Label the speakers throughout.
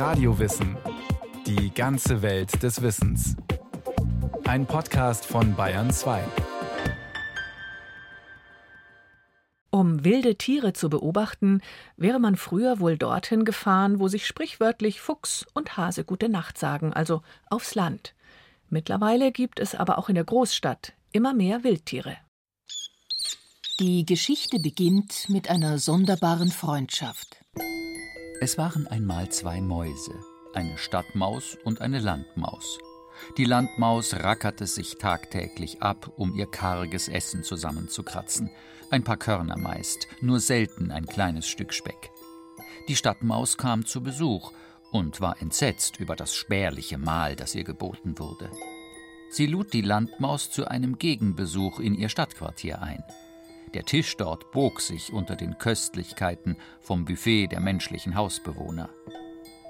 Speaker 1: Radiowissen. Die ganze Welt des Wissens. Ein Podcast von Bayern 2.
Speaker 2: Um wilde Tiere zu beobachten, wäre man früher wohl dorthin gefahren, wo sich sprichwörtlich Fuchs und Hase gute Nacht sagen, also aufs Land. Mittlerweile gibt es aber auch in der Großstadt immer mehr Wildtiere.
Speaker 3: Die Geschichte beginnt mit einer sonderbaren Freundschaft.
Speaker 4: Es waren einmal zwei Mäuse, eine Stadtmaus und eine Landmaus. Die Landmaus rackerte sich tagtäglich ab, um ihr karges Essen zusammenzukratzen. Ein paar Körner meist, nur selten ein kleines Stück Speck. Die Stadtmaus kam zu Besuch und war entsetzt über das spärliche Mahl, das ihr geboten wurde. Sie lud die Landmaus zu einem Gegenbesuch in ihr Stadtquartier ein. Der Tisch dort bog sich unter den Köstlichkeiten vom Buffet der menschlichen Hausbewohner.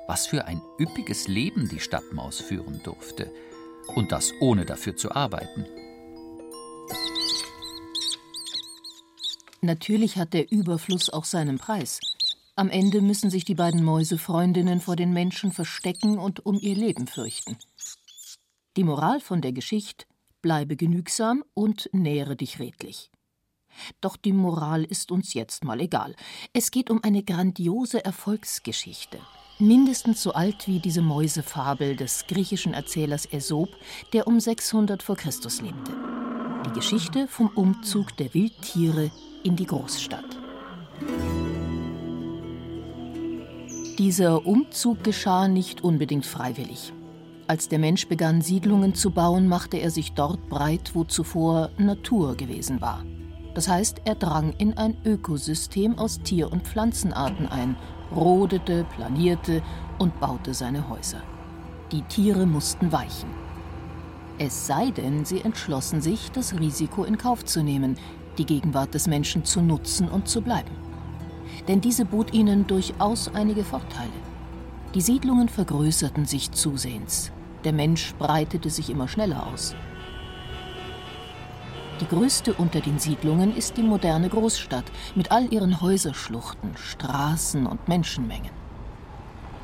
Speaker 4: Was für ein üppiges Leben die Stadtmaus führen durfte. Und das ohne dafür zu arbeiten.
Speaker 3: Natürlich hat der Überfluss auch seinen Preis. Am Ende müssen sich die beiden Mäusefreundinnen vor den Menschen verstecken und um ihr Leben fürchten. Die Moral von der Geschichte: bleibe genügsam und nähere dich redlich. Doch die Moral ist uns jetzt mal egal. Es geht um eine grandiose Erfolgsgeschichte. Mindestens so alt wie diese Mäusefabel des griechischen Erzählers Aesop, der um 600 vor Christus lebte. Die Geschichte vom Umzug der Wildtiere in die Großstadt. Dieser Umzug geschah nicht unbedingt freiwillig. Als der Mensch begann, Siedlungen zu bauen, machte er sich dort breit, wo zuvor Natur gewesen war. Das heißt, er drang in ein Ökosystem aus Tier- und Pflanzenarten ein, rodete, planierte und baute seine Häuser. Die Tiere mussten weichen. Es sei denn, sie entschlossen sich, das Risiko in Kauf zu nehmen, die Gegenwart des Menschen zu nutzen und zu bleiben. Denn diese bot ihnen durchaus einige Vorteile. Die Siedlungen vergrößerten sich zusehends. Der Mensch breitete sich immer schneller aus. Die größte unter den Siedlungen ist die moderne Großstadt mit all ihren Häuserschluchten, Straßen und Menschenmengen.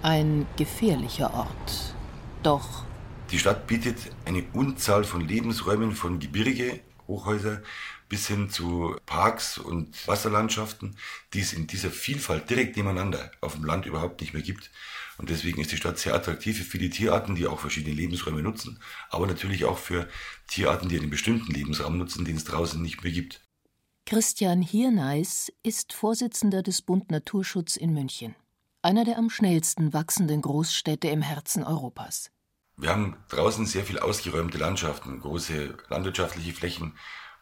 Speaker 3: Ein gefährlicher Ort. Doch.
Speaker 5: Die Stadt bietet eine Unzahl von Lebensräumen, von Gebirge, Hochhäuser bis hin zu Parks und Wasserlandschaften, die es in dieser Vielfalt direkt nebeneinander auf dem Land überhaupt nicht mehr gibt. Und deswegen ist die Stadt sehr attraktiv für viele Tierarten, die auch verschiedene Lebensräume nutzen, aber natürlich auch für Tierarten, die einen bestimmten Lebensraum nutzen, den es draußen nicht mehr gibt.
Speaker 3: Christian Hirneis ist Vorsitzender des Bund Naturschutz in München, einer der am schnellsten wachsenden Großstädte im Herzen Europas.
Speaker 5: Wir haben draußen sehr viel ausgeräumte Landschaften, große landwirtschaftliche Flächen,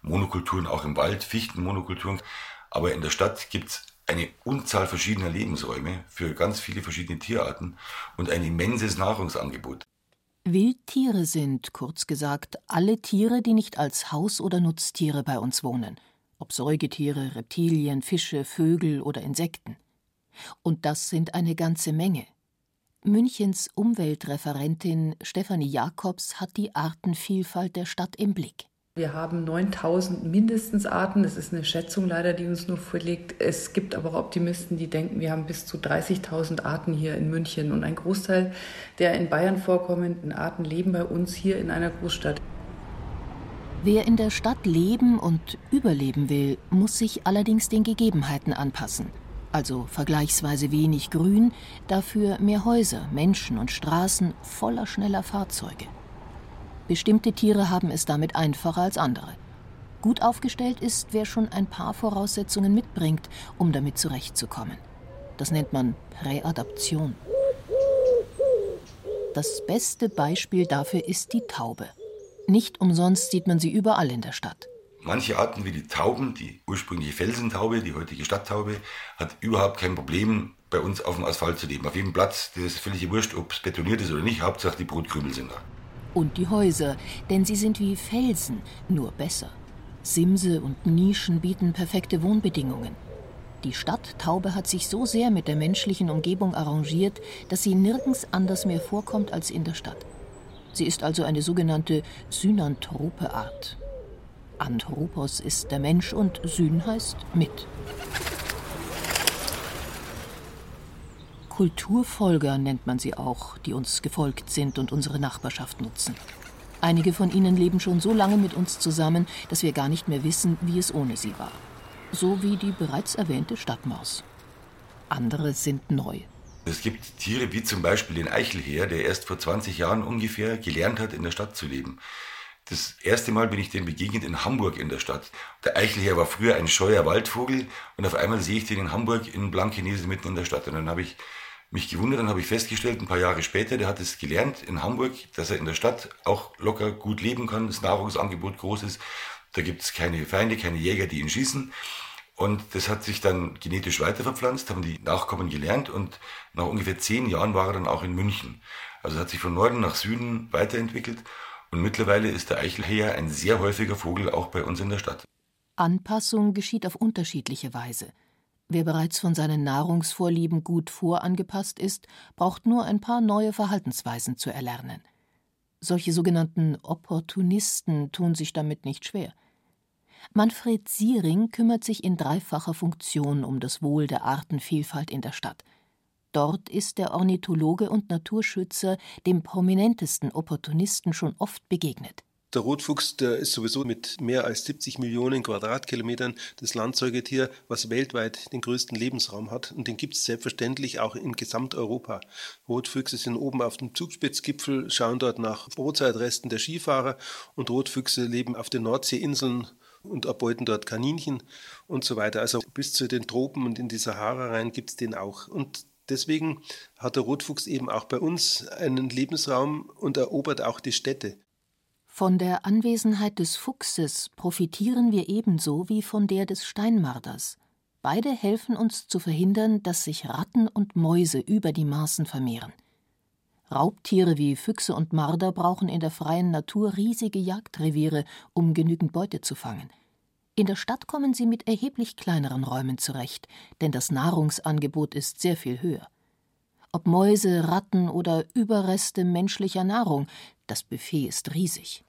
Speaker 5: Monokulturen auch im Wald, Fichtenmonokulturen. Aber in der Stadt gibt es eine Unzahl verschiedener Lebensräume für ganz viele verschiedene Tierarten und ein immenses Nahrungsangebot.
Speaker 3: Wildtiere sind, kurz gesagt, alle Tiere, die nicht als Haus- oder Nutztiere bei uns wohnen, ob Säugetiere, Reptilien, Fische, Vögel oder Insekten. Und das sind eine ganze Menge. Münchens Umweltreferentin Stefanie Jacobs hat die Artenvielfalt der Stadt im Blick.
Speaker 6: Wir haben 9000 mindestens Arten. Das ist eine Schätzung leider, die uns nur vorliegt. Es gibt aber auch Optimisten, die denken, wir haben bis zu 30.000 Arten hier in München. Und ein Großteil der in Bayern vorkommenden Arten leben bei uns hier in einer Großstadt.
Speaker 3: Wer in der Stadt leben und überleben will, muss sich allerdings den Gegebenheiten anpassen. Also vergleichsweise wenig Grün, dafür mehr Häuser, Menschen und Straßen voller schneller Fahrzeuge. Bestimmte Tiere haben es damit einfacher als andere. Gut aufgestellt ist, wer schon ein paar Voraussetzungen mitbringt, um damit zurechtzukommen. Das nennt man Präadaption. Das beste Beispiel dafür ist die Taube. Nicht umsonst sieht man sie überall in der Stadt.
Speaker 5: Manche Arten wie die Tauben, die ursprüngliche Felsentaube, die heutige Stadttaube, hat überhaupt kein Problem, bei uns auf dem Asphalt zu leben. Auf jedem Platz, das ist völlig wurscht, ob es betoniert ist oder nicht, Hauptsache die Brutkrümel sind da
Speaker 3: und die Häuser, denn sie sind wie Felsen, nur besser. Simse und Nischen bieten perfekte Wohnbedingungen. Die Stadttaube hat sich so sehr mit der menschlichen Umgebung arrangiert, dass sie nirgends anders mehr vorkommt als in der Stadt. Sie ist also eine sogenannte synanthrope Art. Anthropos ist der Mensch und Syn heißt mit. Kulturfolger nennt man sie auch, die uns gefolgt sind und unsere Nachbarschaft nutzen. Einige von ihnen leben schon so lange mit uns zusammen, dass wir gar nicht mehr wissen, wie es ohne sie war. So wie die bereits erwähnte Stadtmaus. Andere sind neu.
Speaker 5: Es gibt Tiere wie zum Beispiel den Eichelheer, der erst vor 20 Jahren ungefähr gelernt hat, in der Stadt zu leben. Das erste Mal bin ich dem begegnet in Hamburg in der Stadt. Der Eichelherr war früher ein scheuer Waldvogel und auf einmal sehe ich den in Hamburg in Blankenese mitten in der Stadt. Und dann habe ich mich gewundert, dann habe ich festgestellt, ein paar Jahre später, der hat es gelernt in Hamburg, dass er in der Stadt auch locker gut leben kann, das Nahrungsangebot groß ist. Da gibt es keine Feinde, keine Jäger, die ihn schießen. Und das hat sich dann genetisch weiterverpflanzt, haben die Nachkommen gelernt und nach ungefähr zehn Jahren war er dann auch in München. Also hat sich von Norden nach Süden weiterentwickelt und mittlerweile ist der Eichelheer ein sehr häufiger Vogel auch bei uns in der Stadt.
Speaker 3: Anpassung geschieht auf unterschiedliche Weise. Wer bereits von seinen Nahrungsvorlieben gut vorangepasst ist, braucht nur ein paar neue Verhaltensweisen zu erlernen. Solche sogenannten Opportunisten tun sich damit nicht schwer. Manfred Siering kümmert sich in dreifacher Funktion um das Wohl der Artenvielfalt in der Stadt. Dort ist der Ornithologe und Naturschützer dem prominentesten Opportunisten schon oft begegnet.
Speaker 7: Der Rotfuchs, der ist sowieso mit mehr als 70 Millionen Quadratkilometern das Landsäugetier, was weltweit den größten Lebensraum hat. Und den gibt es selbstverständlich auch in Gesamteuropa. Rotfüchse sind oben auf dem Zugspitzgipfel, schauen dort nach Brotzeitresten der Skifahrer und Rotfüchse leben auf den Nordseeinseln und erbeuten dort Kaninchen und so weiter. Also bis zu den Tropen und in die Sahara rein gibt es den auch. Und Deswegen hat der Rotfuchs eben auch bei uns einen Lebensraum und erobert auch die Städte.
Speaker 3: Von der Anwesenheit des Fuchses profitieren wir ebenso wie von der des Steinmarders. Beide helfen uns zu verhindern, dass sich Ratten und Mäuse über die Maßen vermehren. Raubtiere wie Füchse und Marder brauchen in der freien Natur riesige Jagdreviere, um genügend Beute zu fangen. In der Stadt kommen sie mit erheblich kleineren Räumen zurecht, denn das Nahrungsangebot ist sehr viel höher. Ob Mäuse, Ratten oder Überreste menschlicher Nahrung, das Buffet ist riesig.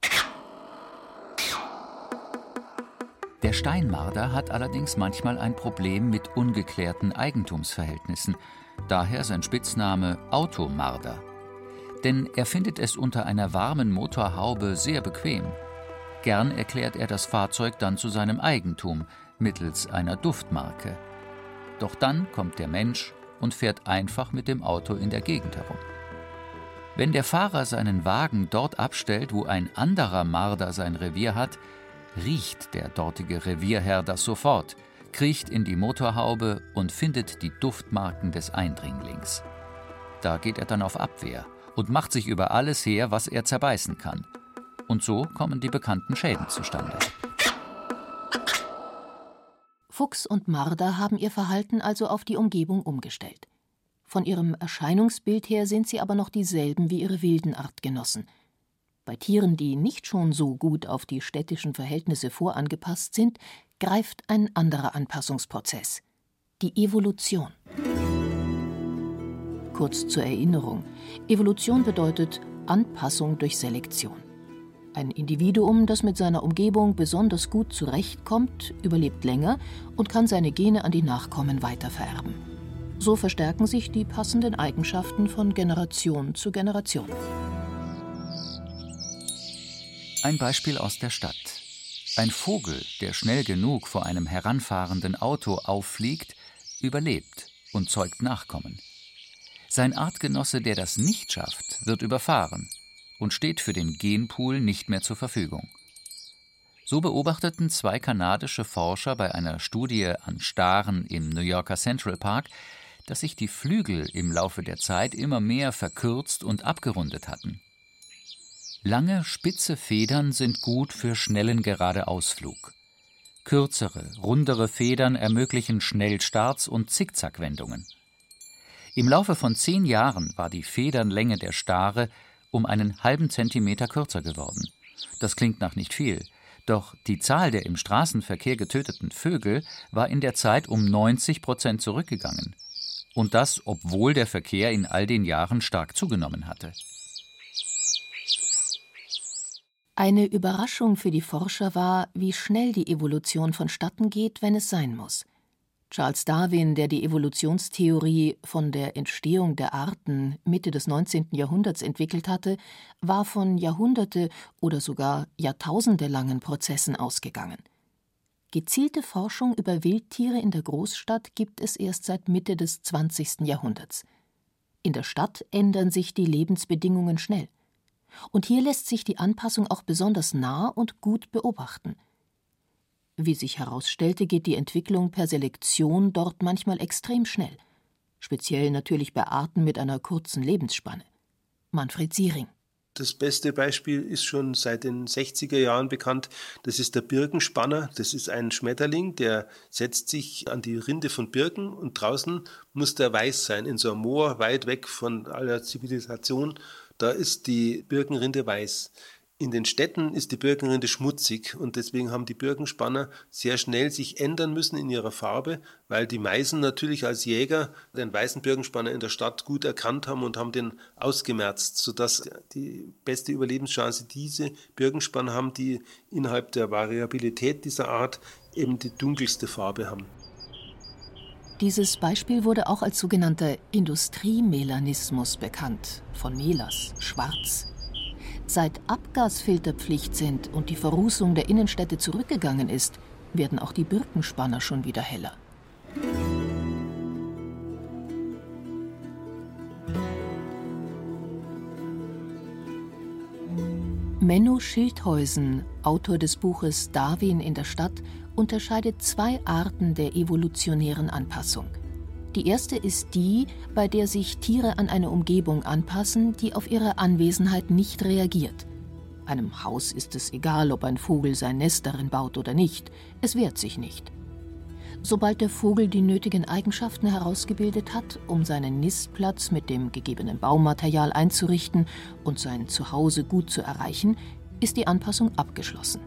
Speaker 4: Der Steinmarder hat allerdings manchmal ein Problem mit ungeklärten Eigentumsverhältnissen, daher sein Spitzname Automarder. Denn er findet es unter einer warmen Motorhaube sehr bequem. Gern erklärt er das Fahrzeug dann zu seinem Eigentum mittels einer Duftmarke. Doch dann kommt der Mensch und fährt einfach mit dem Auto in der Gegend herum. Wenn der Fahrer seinen Wagen dort abstellt, wo ein anderer Marder sein Revier hat, riecht der dortige Revierherr das sofort, kriecht in die Motorhaube und findet die Duftmarken des Eindringlings. Da geht er dann auf Abwehr und macht sich über alles her, was er zerbeißen kann. Und so kommen die bekannten Schäden zustande.
Speaker 3: Fuchs und Marder haben ihr Verhalten also auf die Umgebung umgestellt. Von ihrem Erscheinungsbild her sind sie aber noch dieselben wie ihre wilden Artgenossen. Bei Tieren, die nicht schon so gut auf die städtischen Verhältnisse vorangepasst sind, greift ein anderer Anpassungsprozess die Evolution. Kurz zur Erinnerung. Evolution bedeutet Anpassung durch Selektion. Ein Individuum, das mit seiner Umgebung besonders gut zurechtkommt, überlebt länger und kann seine Gene an die Nachkommen weitervererben. So verstärken sich die passenden Eigenschaften von Generation zu Generation.
Speaker 4: Ein Beispiel aus der Stadt. Ein Vogel, der schnell genug vor einem heranfahrenden Auto auffliegt, überlebt und zeugt Nachkommen. Sein Artgenosse, der das nicht schafft, wird überfahren und steht für den Genpool nicht mehr zur Verfügung. So beobachteten zwei kanadische Forscher bei einer Studie an Staren im New Yorker Central Park, dass sich die Flügel im Laufe der Zeit immer mehr verkürzt und abgerundet hatten. Lange, spitze Federn sind gut für schnellen Geradeausflug. Kürzere, rundere Federn ermöglichen Schnellstarts und Zickzackwendungen. Im Laufe von zehn Jahren war die Federnlänge der Stare um einen halben Zentimeter kürzer geworden. Das klingt nach nicht viel, doch die Zahl der im Straßenverkehr getöteten Vögel war in der Zeit um 90 Prozent zurückgegangen. Und das, obwohl der Verkehr in all den Jahren stark zugenommen hatte.
Speaker 3: Eine Überraschung für die Forscher war, wie schnell die Evolution vonstatten geht, wenn es sein muss. Charles Darwin, der die Evolutionstheorie von der Entstehung der Arten Mitte des 19. Jahrhunderts entwickelt hatte, war von Jahrhunderte oder sogar Jahrtausendelangen Prozessen ausgegangen. Gezielte Forschung über Wildtiere in der Großstadt gibt es erst seit Mitte des 20. Jahrhunderts. In der Stadt ändern sich die Lebensbedingungen schnell. Und hier lässt sich die Anpassung auch besonders nah und gut beobachten. Wie sich herausstellte, geht die Entwicklung per Selektion dort manchmal extrem schnell, speziell natürlich bei Arten mit einer kurzen Lebensspanne. Manfred Siering
Speaker 7: das beste Beispiel ist schon seit den 60er Jahren bekannt. Das ist der Birkenspanner. Das ist ein Schmetterling, der setzt sich an die Rinde von Birken und draußen muss der weiß sein, in so einem Moor, weit weg von aller Zivilisation. Da ist die Birkenrinde weiß. In den Städten ist die Birkenrinde schmutzig und deswegen haben die Birkenspanner sehr schnell sich ändern müssen in ihrer Farbe, weil die Meisen natürlich als Jäger den weißen Birkenspanner in der Stadt gut erkannt haben und haben den ausgemerzt, sodass die beste Überlebenschance diese Birkenspanner haben, die innerhalb der Variabilität dieser Art eben die dunkelste Farbe haben.
Speaker 3: Dieses Beispiel wurde auch als sogenannter Industriemelanismus bekannt, von Melas, schwarz, Seit Abgasfilterpflicht sind und die Verrußung der Innenstädte zurückgegangen ist, werden auch die Birkenspanner schon wieder heller. Menno Schildhausen, Autor des Buches Darwin in der Stadt, unterscheidet zwei Arten der evolutionären Anpassung. Die erste ist die, bei der sich Tiere an eine Umgebung anpassen, die auf ihre Anwesenheit nicht reagiert. Einem Haus ist es egal, ob ein Vogel sein Nest darin baut oder nicht, es wehrt sich nicht. Sobald der Vogel die nötigen Eigenschaften herausgebildet hat, um seinen Nistplatz mit dem gegebenen Baumaterial einzurichten und sein Zuhause gut zu erreichen, ist die Anpassung abgeschlossen.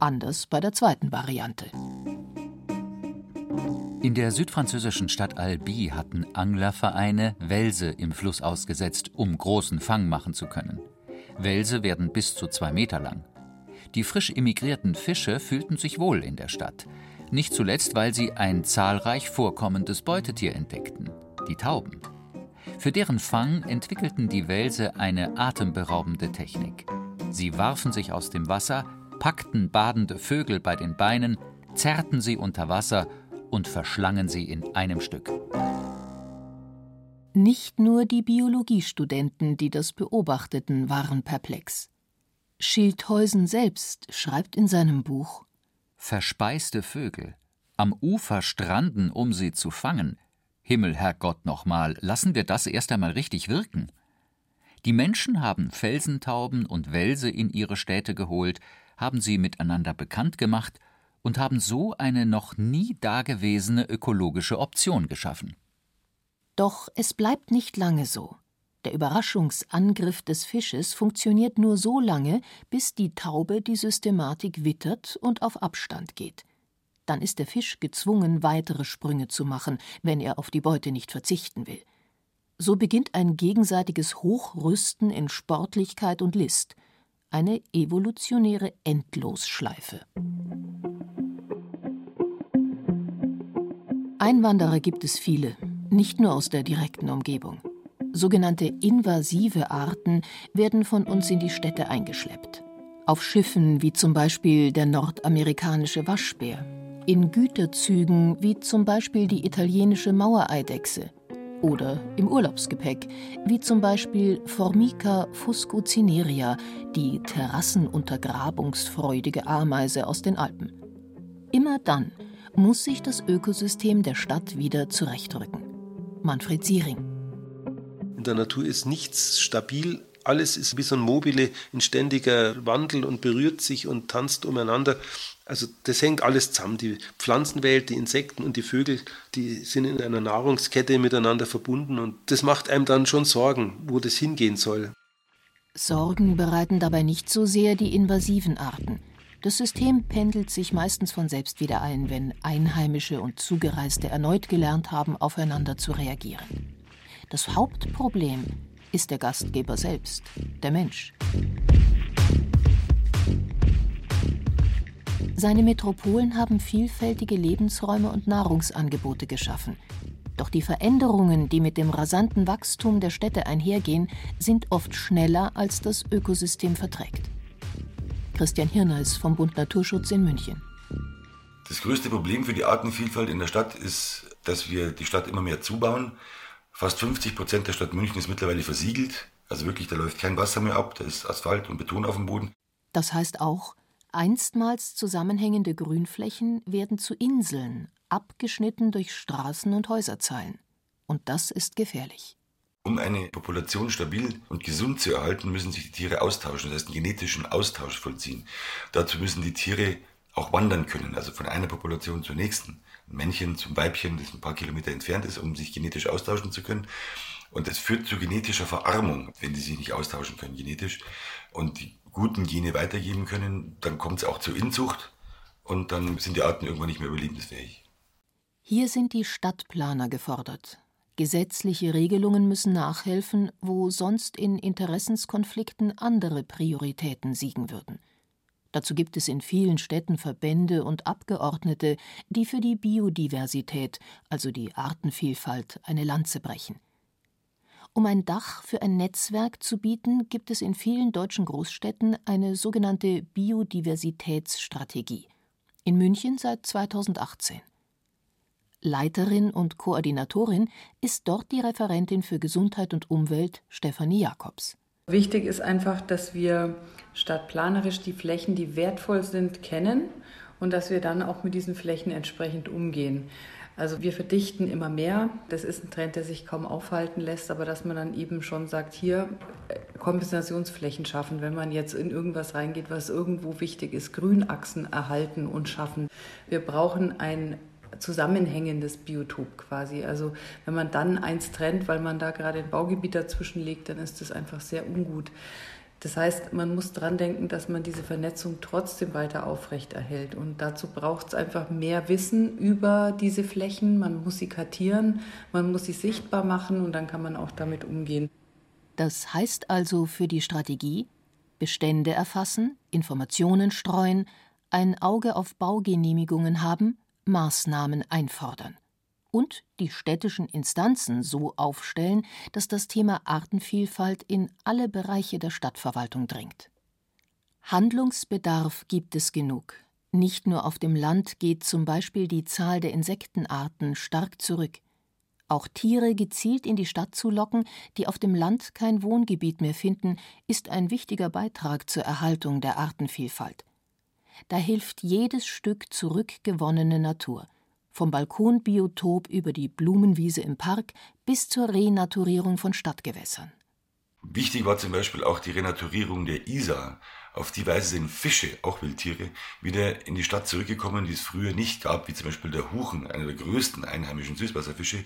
Speaker 3: Anders bei der zweiten Variante.
Speaker 4: In der südfranzösischen Stadt Albi hatten Anglervereine Welse im Fluss ausgesetzt, um großen Fang machen zu können. Welse werden bis zu zwei Meter lang. Die frisch emigrierten Fische fühlten sich wohl in der Stadt. Nicht zuletzt, weil sie ein zahlreich vorkommendes Beutetier entdeckten: die Tauben. Für deren Fang entwickelten die Welse eine atemberaubende Technik. Sie warfen sich aus dem Wasser, packten badende Vögel bei den Beinen, zerrten sie unter Wasser und verschlangen sie in einem Stück.
Speaker 3: Nicht nur die Biologiestudenten, die das beobachteten, waren perplex. Schildhausen selbst schreibt in seinem Buch
Speaker 4: Verspeiste Vögel, am Ufer stranden, um sie zu fangen. Himmel, Herrgott, nochmal, lassen wir das erst einmal richtig wirken. Die Menschen haben Felsentauben und Wälse in ihre Städte geholt, haben sie miteinander bekannt gemacht und haben so eine noch nie dagewesene ökologische Option geschaffen.
Speaker 3: Doch es bleibt nicht lange so. Der Überraschungsangriff des Fisches funktioniert nur so lange, bis die Taube die Systematik wittert und auf Abstand geht. Dann ist der Fisch gezwungen, weitere Sprünge zu machen, wenn er auf die Beute nicht verzichten will. So beginnt ein gegenseitiges Hochrüsten in Sportlichkeit und List, eine evolutionäre Endlosschleife. Einwanderer gibt es viele, nicht nur aus der direkten Umgebung. Sogenannte invasive Arten werden von uns in die Städte eingeschleppt. Auf Schiffen wie zum Beispiel der nordamerikanische Waschbär, in Güterzügen wie zum Beispiel die italienische Mauereidechse oder im Urlaubsgepäck wie zum Beispiel Formica fuscocineria, die terrassenuntergrabungsfreudige Ameise aus den Alpen. Immer dann, muss sich das Ökosystem der Stadt wieder zurechtrücken. Manfred Siering.
Speaker 7: In der Natur ist nichts stabil. Alles ist wie so ein Mobile in ständiger Wandel und berührt sich und tanzt umeinander. Also das hängt alles zusammen. Die Pflanzenwelt, die Insekten und die Vögel, die sind in einer Nahrungskette miteinander verbunden und das macht einem dann schon Sorgen, wo das hingehen soll.
Speaker 3: Sorgen bereiten dabei nicht so sehr die invasiven Arten. Das System pendelt sich meistens von selbst wieder ein, wenn Einheimische und Zugereiste erneut gelernt haben, aufeinander zu reagieren. Das Hauptproblem ist der Gastgeber selbst, der Mensch. Seine Metropolen haben vielfältige Lebensräume und Nahrungsangebote geschaffen. Doch die Veränderungen, die mit dem rasanten Wachstum der Städte einhergehen, sind oft schneller, als das Ökosystem verträgt. Christian Hirneis vom Bund Naturschutz in München.
Speaker 5: Das größte Problem für die Artenvielfalt in der Stadt ist, dass wir die Stadt immer mehr zubauen. Fast 50 Prozent der Stadt München ist mittlerweile versiegelt. Also wirklich, da läuft kein Wasser mehr ab, da ist Asphalt und Beton auf dem Boden.
Speaker 3: Das heißt auch, einstmals zusammenhängende Grünflächen werden zu Inseln, abgeschnitten durch Straßen und Häuserzeilen. Und das ist gefährlich.
Speaker 5: Um eine Population stabil und gesund zu erhalten, müssen sich die Tiere austauschen, das heißt einen genetischen Austausch vollziehen. Dazu müssen die Tiere auch wandern können, also von einer Population zur nächsten. Ein Männchen zum Weibchen, das ein paar Kilometer entfernt ist, um sich genetisch austauschen zu können. Und das führt zu genetischer Verarmung, wenn die sich nicht austauschen können genetisch und die guten Gene weitergeben können, dann kommt es auch zur Inzucht und dann sind die Arten irgendwann nicht mehr überlebensfähig.
Speaker 3: Hier sind die Stadtplaner gefordert. Gesetzliche Regelungen müssen nachhelfen, wo sonst in Interessenskonflikten andere Prioritäten siegen würden. Dazu gibt es in vielen Städten Verbände und Abgeordnete, die für die Biodiversität, also die Artenvielfalt, eine Lanze brechen. Um ein Dach für ein Netzwerk zu bieten, gibt es in vielen deutschen Großstädten eine sogenannte Biodiversitätsstrategie. In München seit 2018. Leiterin und Koordinatorin ist dort die Referentin für Gesundheit und Umwelt Stefanie Jakobs.
Speaker 6: Wichtig ist einfach, dass wir stadtplanerisch die Flächen, die wertvoll sind, kennen und dass wir dann auch mit diesen Flächen entsprechend umgehen. Also wir verdichten immer mehr. Das ist ein Trend, der sich kaum aufhalten lässt, aber dass man dann eben schon sagt, hier äh, Kompensationsflächen schaffen, wenn man jetzt in irgendwas reingeht, was irgendwo wichtig ist, Grünachsen erhalten und schaffen. Wir brauchen ein zusammenhängendes Biotop quasi. Also wenn man dann eins trennt, weil man da gerade ein Baugebiet dazwischen legt, dann ist das einfach sehr ungut. Das heißt, man muss dran denken, dass man diese Vernetzung trotzdem weiter aufrechterhält. Und dazu braucht es einfach mehr Wissen über diese Flächen. Man muss sie kartieren, man muss sie sichtbar machen und dann kann man auch damit umgehen.
Speaker 3: Das heißt also für die Strategie Bestände erfassen, Informationen streuen, ein Auge auf Baugenehmigungen haben, Maßnahmen einfordern und die städtischen Instanzen so aufstellen, dass das Thema Artenvielfalt in alle Bereiche der Stadtverwaltung dringt. Handlungsbedarf gibt es genug. Nicht nur auf dem Land geht zum Beispiel die Zahl der Insektenarten stark zurück. Auch Tiere gezielt in die Stadt zu locken, die auf dem Land kein Wohngebiet mehr finden, ist ein wichtiger Beitrag zur Erhaltung der Artenvielfalt. Da hilft jedes Stück zurückgewonnene Natur vom Balkonbiotop über die Blumenwiese im Park bis zur Renaturierung von Stadtgewässern.
Speaker 5: Wichtig war zum Beispiel auch die Renaturierung der Isar. Auf die Weise sind Fische, auch Wildtiere, wieder in die Stadt zurückgekommen, die es früher nicht gab, wie zum Beispiel der Huchen, einer der größten einheimischen Süßwasserfische,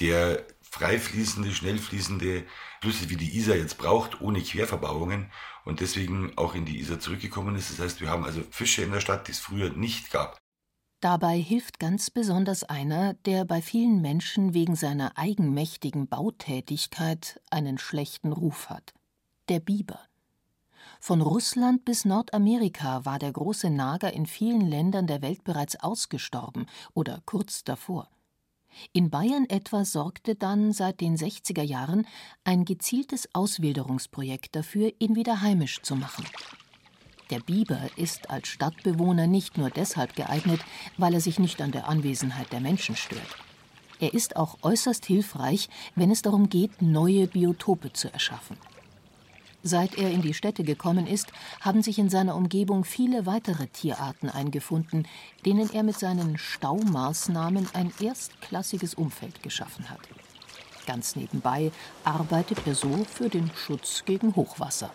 Speaker 5: der frei fließende, schnell fließende Flüsse wie die Isar jetzt braucht, ohne Querverbauungen und deswegen auch in die Isar zurückgekommen ist. Das heißt, wir haben also Fische in der Stadt, die es früher nicht gab.
Speaker 3: Dabei hilft ganz besonders einer, der bei vielen Menschen wegen seiner eigenmächtigen Bautätigkeit einen schlechten Ruf hat. Der Biber. Von Russland bis Nordamerika war der große Nager in vielen Ländern der Welt bereits ausgestorben oder kurz davor. In Bayern etwa sorgte dann seit den 60er Jahren ein gezieltes Auswilderungsprojekt dafür, ihn wieder heimisch zu machen. Der Biber ist als Stadtbewohner nicht nur deshalb geeignet, weil er sich nicht an der Anwesenheit der Menschen stört. Er ist auch äußerst hilfreich, wenn es darum geht, neue Biotope zu erschaffen. Seit er in die Städte gekommen ist, haben sich in seiner Umgebung viele weitere Tierarten eingefunden, denen er mit seinen Staumaßnahmen ein erstklassiges Umfeld geschaffen hat. Ganz nebenbei arbeitet er so für den Schutz gegen Hochwasser.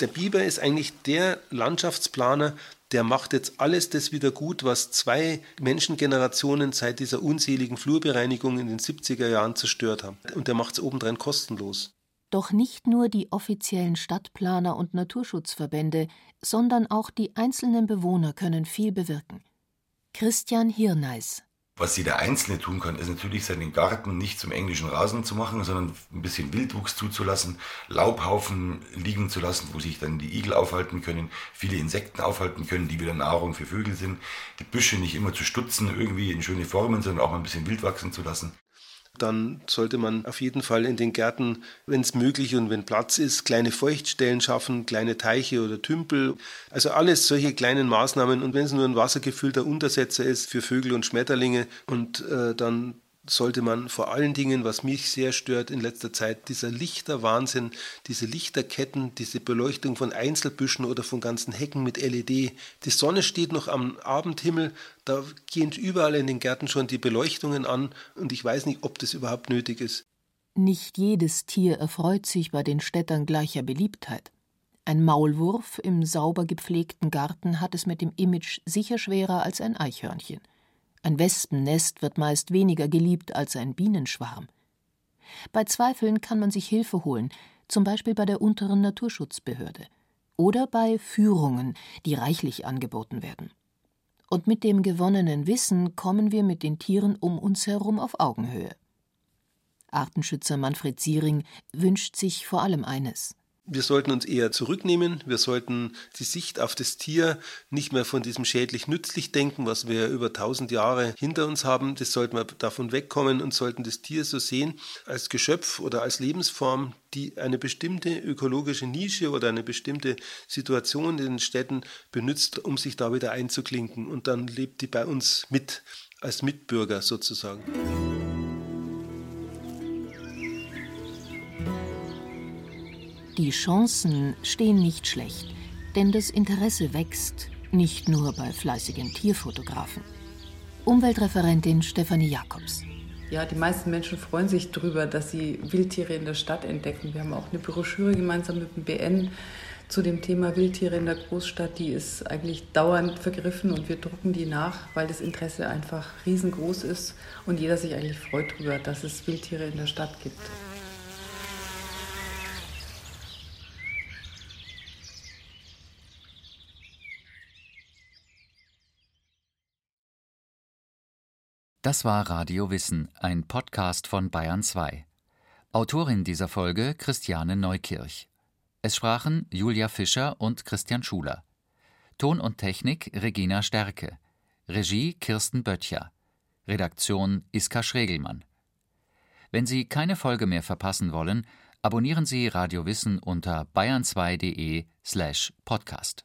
Speaker 7: der Biber ist eigentlich der Landschaftsplaner, der macht jetzt alles das wieder gut, was zwei Menschengenerationen seit dieser unseligen Flurbereinigung in den 70er Jahren zerstört haben. Und der macht es obendrein kostenlos.
Speaker 3: Doch nicht nur die offiziellen Stadtplaner und Naturschutzverbände, sondern auch die einzelnen Bewohner können viel bewirken. Christian Hirneis
Speaker 5: Was jeder Einzelne tun kann, ist natürlich seinen Garten nicht zum englischen Rasen zu machen, sondern ein bisschen Wildwuchs zuzulassen, Laubhaufen liegen zu lassen, wo sich dann die Igel aufhalten können, viele Insekten aufhalten können, die wieder Nahrung für Vögel sind, die Büsche nicht immer zu stutzen, irgendwie in schöne Formen, sondern auch mal ein bisschen wild wachsen zu lassen
Speaker 7: dann sollte man auf jeden Fall in den Gärten, wenn es möglich und wenn Platz ist, kleine Feuchtstellen schaffen, kleine Teiche oder Tümpel. Also alles solche kleinen Maßnahmen. Und wenn es nur ein wassergefüllter Untersetzer ist für Vögel und Schmetterlinge und äh, dann sollte man vor allen Dingen, was mich sehr stört in letzter Zeit, dieser Lichterwahnsinn, diese Lichterketten, diese Beleuchtung von Einzelbüschen oder von ganzen Hecken mit LED. Die Sonne steht noch am Abendhimmel, da gehen überall in den Gärten schon die Beleuchtungen an und ich weiß nicht, ob das überhaupt nötig ist.
Speaker 3: Nicht jedes Tier erfreut sich bei den Städtern gleicher Beliebtheit. Ein Maulwurf im sauber gepflegten Garten hat es mit dem Image sicher schwerer als ein Eichhörnchen. Ein Wespennest wird meist weniger geliebt als ein Bienenschwarm. Bei Zweifeln kann man sich Hilfe holen, zum Beispiel bei der unteren Naturschutzbehörde oder bei Führungen, die reichlich angeboten werden. Und mit dem gewonnenen Wissen kommen wir mit den Tieren um uns herum auf Augenhöhe. Artenschützer Manfred Siering wünscht sich vor allem eines
Speaker 7: wir sollten uns eher zurücknehmen. Wir sollten die Sicht auf das Tier nicht mehr von diesem schädlich-nützlich denken, was wir über tausend Jahre hinter uns haben. Das sollten wir davon wegkommen und sollten das Tier so sehen als Geschöpf oder als Lebensform, die eine bestimmte ökologische Nische oder eine bestimmte Situation in den Städten benutzt, um sich da wieder einzuklinken. Und dann lebt die bei uns mit als Mitbürger sozusagen.
Speaker 3: Die Chancen stehen nicht schlecht, denn das Interesse wächst, nicht nur bei fleißigen Tierfotografen. Umweltreferentin Stefanie Jacobs.
Speaker 6: Ja, die meisten Menschen freuen sich darüber, dass sie Wildtiere in der Stadt entdecken. Wir haben auch eine Broschüre gemeinsam mit dem BN zu dem Thema Wildtiere in der Großstadt. Die ist eigentlich dauernd vergriffen und wir drucken die nach, weil das Interesse einfach riesengroß ist und jeder sich eigentlich freut darüber, dass es Wildtiere in der Stadt gibt.
Speaker 4: Das war Radio Wissen, ein Podcast von Bayern 2. Autorin dieser Folge Christiane Neukirch. Es sprachen Julia Fischer und Christian Schuler. Ton und Technik Regina Stärke. Regie Kirsten Böttcher. Redaktion Iska Schregelmann. Wenn Sie keine Folge mehr verpassen wollen, abonnieren Sie Radio Wissen unter bayern2.de slash podcast.